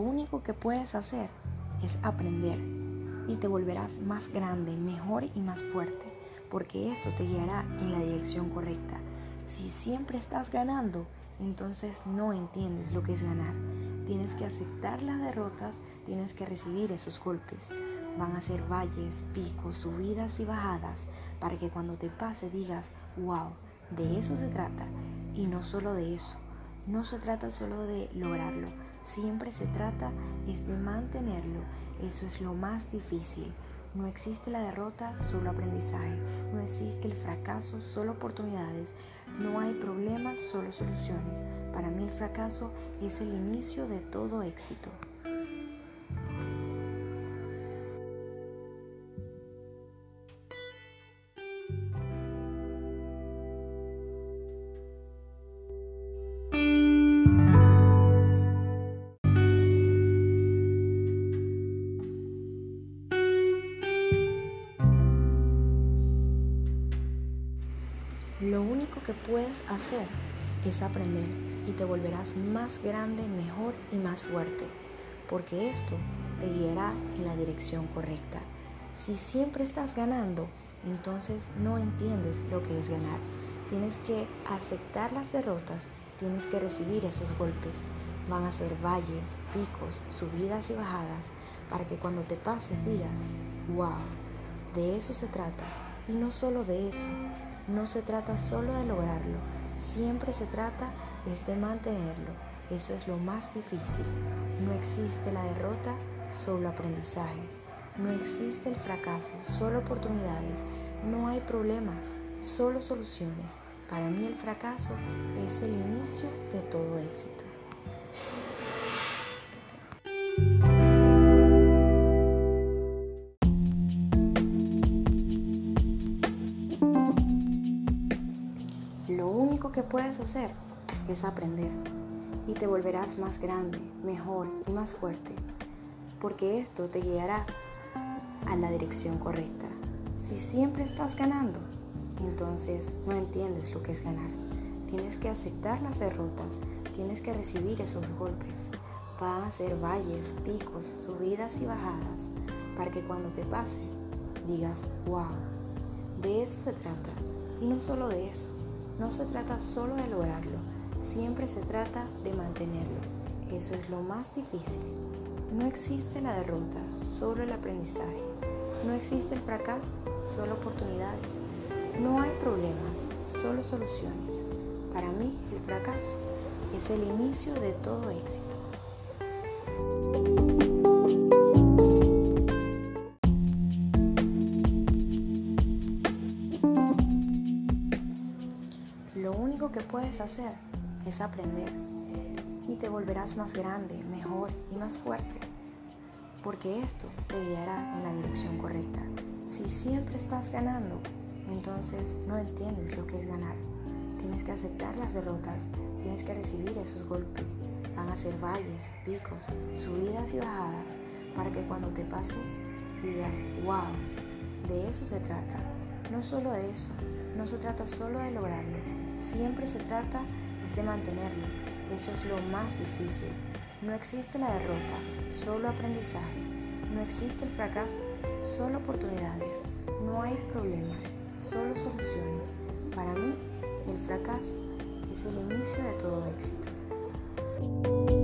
único que puedes hacer es aprender y te volverás más grande, mejor y más fuerte, porque esto te guiará en la dirección correcta. Si siempre estás ganando, entonces no entiendes lo que es ganar. Tienes que aceptar las derrotas, tienes que recibir esos golpes. Van a ser valles, picos, subidas y bajadas para que cuando te pase digas, wow, de eso se trata. Y no solo de eso, no se trata solo de lograrlo, siempre se trata es de mantenerlo. Eso es lo más difícil. No existe la derrota, solo aprendizaje. No existe el fracaso, solo oportunidades. No hay problemas, solo soluciones. Para mí el fracaso es el inicio de todo éxito. Único que puedes hacer es aprender y te volverás más grande, mejor y más fuerte, porque esto te guiará en la dirección correcta. Si siempre estás ganando, entonces no entiendes lo que es ganar. Tienes que aceptar las derrotas, tienes que recibir esos golpes. Van a ser valles, picos, subidas y bajadas, para que cuando te pases digas, wow, de eso se trata. Y no solo de eso, no se trata solo de lograrlo, siempre se trata es de mantenerlo. Eso es lo más difícil. No existe la derrota, solo aprendizaje. No existe el fracaso, solo oportunidades. No hay problemas, solo soluciones. Para mí el fracaso es el inicio de todo éxito. Único que puedes hacer es aprender y te volverás más grande, mejor y más fuerte, porque esto te guiará a la dirección correcta. Si siempre estás ganando, entonces no entiendes lo que es ganar. Tienes que aceptar las derrotas, tienes que recibir esos golpes. Van a ser valles, picos, subidas y bajadas, para que cuando te pase digas, wow, de eso se trata. Y no solo de eso, no se trata solo de lograrlo, siempre se trata de mantenerlo. Eso es lo más difícil. No existe la derrota, solo el aprendizaje. No existe el fracaso, solo oportunidades. No hay problemas, solo soluciones. Para mí, el fracaso es el inicio de todo éxito. Único que puedes hacer es aprender y te volverás más grande, mejor y más fuerte, porque esto te guiará en la dirección correcta. Si siempre estás ganando, entonces no entiendes lo que es ganar. Tienes que aceptar las derrotas, tienes que recibir esos golpes. Van a ser valles, picos, subidas y bajadas, para que cuando te pase digas, wow, de eso se trata. No solo de eso, no se trata solo de lograrlo, siempre se trata es de mantenerlo. Eso es lo más difícil. No existe la derrota, solo aprendizaje. No existe el fracaso, solo oportunidades. No hay problemas, solo soluciones. Para mí, el fracaso es el inicio de todo éxito.